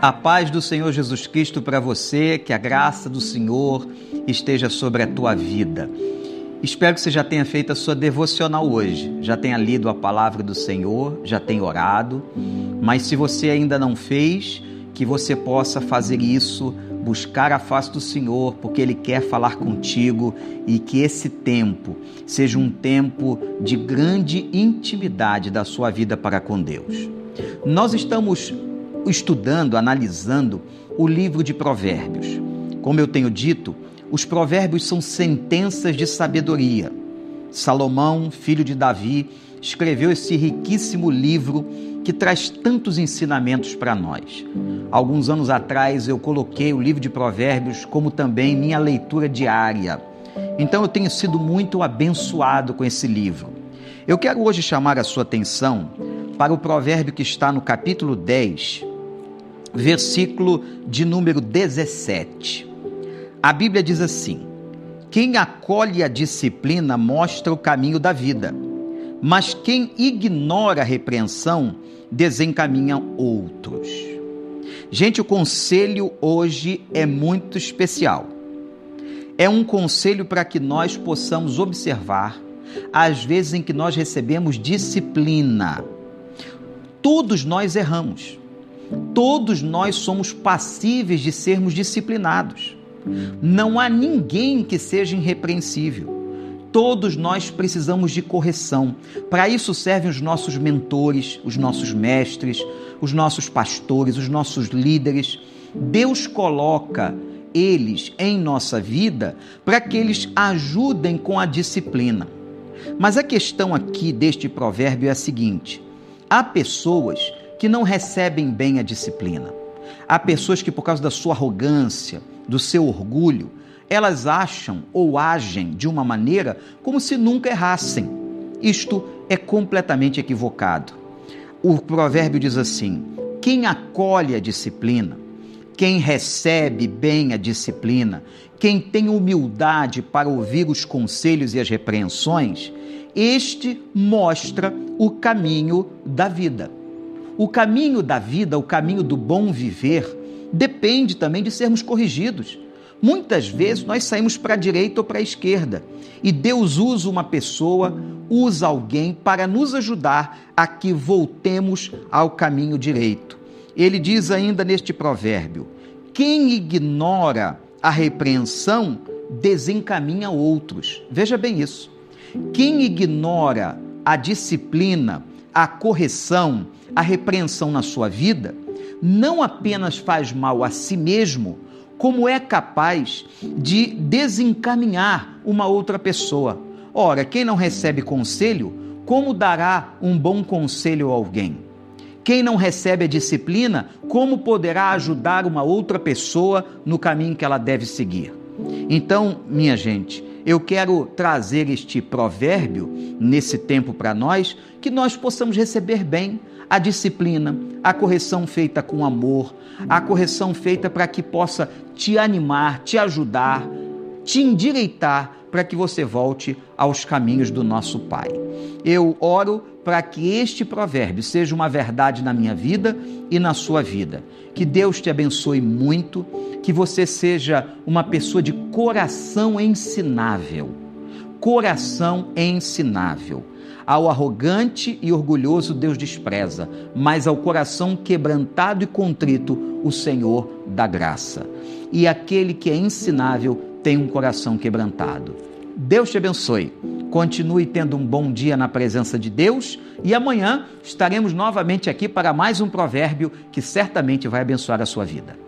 A paz do Senhor Jesus Cristo para você, que a graça do Senhor esteja sobre a tua vida. Espero que você já tenha feito a sua devocional hoje, já tenha lido a palavra do Senhor, já tenha orado, mas se você ainda não fez, que você possa fazer isso, buscar a face do Senhor, porque Ele quer falar contigo e que esse tempo seja um tempo de grande intimidade da sua vida para com Deus. Nós estamos estudando, analisando o livro de Provérbios. Como eu tenho dito, os provérbios são sentenças de sabedoria. Salomão, filho de Davi, escreveu esse riquíssimo livro que traz tantos ensinamentos para nós. Alguns anos atrás eu coloquei o livro de Provérbios como também minha leitura diária. Então eu tenho sido muito abençoado com esse livro. Eu quero hoje chamar a sua atenção para o provérbio que está no capítulo 10, versículo de número 17. A Bíblia diz assim: Quem acolhe a disciplina mostra o caminho da vida, mas quem ignora a repreensão desencaminha outros. Gente, o conselho hoje é muito especial. É um conselho para que nós possamos observar as vezes em que nós recebemos disciplina. Todos nós erramos. Todos nós somos passíveis de sermos disciplinados. Não há ninguém que seja irrepreensível. Todos nós precisamos de correção. Para isso servem os nossos mentores, os nossos mestres, os nossos pastores, os nossos líderes. Deus coloca eles em nossa vida para que eles ajudem com a disciplina. Mas a questão aqui deste provérbio é a seguinte: há pessoas que não recebem bem a disciplina. Há pessoas que, por causa da sua arrogância, do seu orgulho, elas acham ou agem de uma maneira como se nunca errassem. Isto é completamente equivocado. O provérbio diz assim: quem acolhe a disciplina, quem recebe bem a disciplina, quem tem humildade para ouvir os conselhos e as repreensões, este mostra o caminho da vida. O caminho da vida, o caminho do bom viver, depende também de sermos corrigidos. Muitas vezes nós saímos para a direita ou para a esquerda e Deus usa uma pessoa, usa alguém para nos ajudar a que voltemos ao caminho direito. Ele diz ainda neste provérbio: quem ignora a repreensão desencaminha outros. Veja bem isso. Quem ignora a disciplina, a correção, a repreensão na sua vida, não apenas faz mal a si mesmo, como é capaz de desencaminhar uma outra pessoa. Ora, quem não recebe conselho, como dará um bom conselho a alguém? Quem não recebe a disciplina, como poderá ajudar uma outra pessoa no caminho que ela deve seguir? Então, minha gente, eu quero trazer este provérbio nesse tempo para nós, que nós possamos receber bem a disciplina, a correção feita com amor, a correção feita para que possa te animar, te ajudar, te endireitar para que você volte aos caminhos do nosso Pai. Eu oro para que este provérbio seja uma verdade na minha vida e na sua vida. Que Deus te abençoe muito, que você seja uma pessoa de coração ensinável. Coração ensinável. Ao arrogante e orgulhoso Deus despreza, mas ao coração quebrantado e contrito o Senhor dá graça. E aquele que é ensinável tem um coração quebrantado. Deus te abençoe. Continue tendo um bom dia na presença de Deus e amanhã estaremos novamente aqui para mais um provérbio que certamente vai abençoar a sua vida.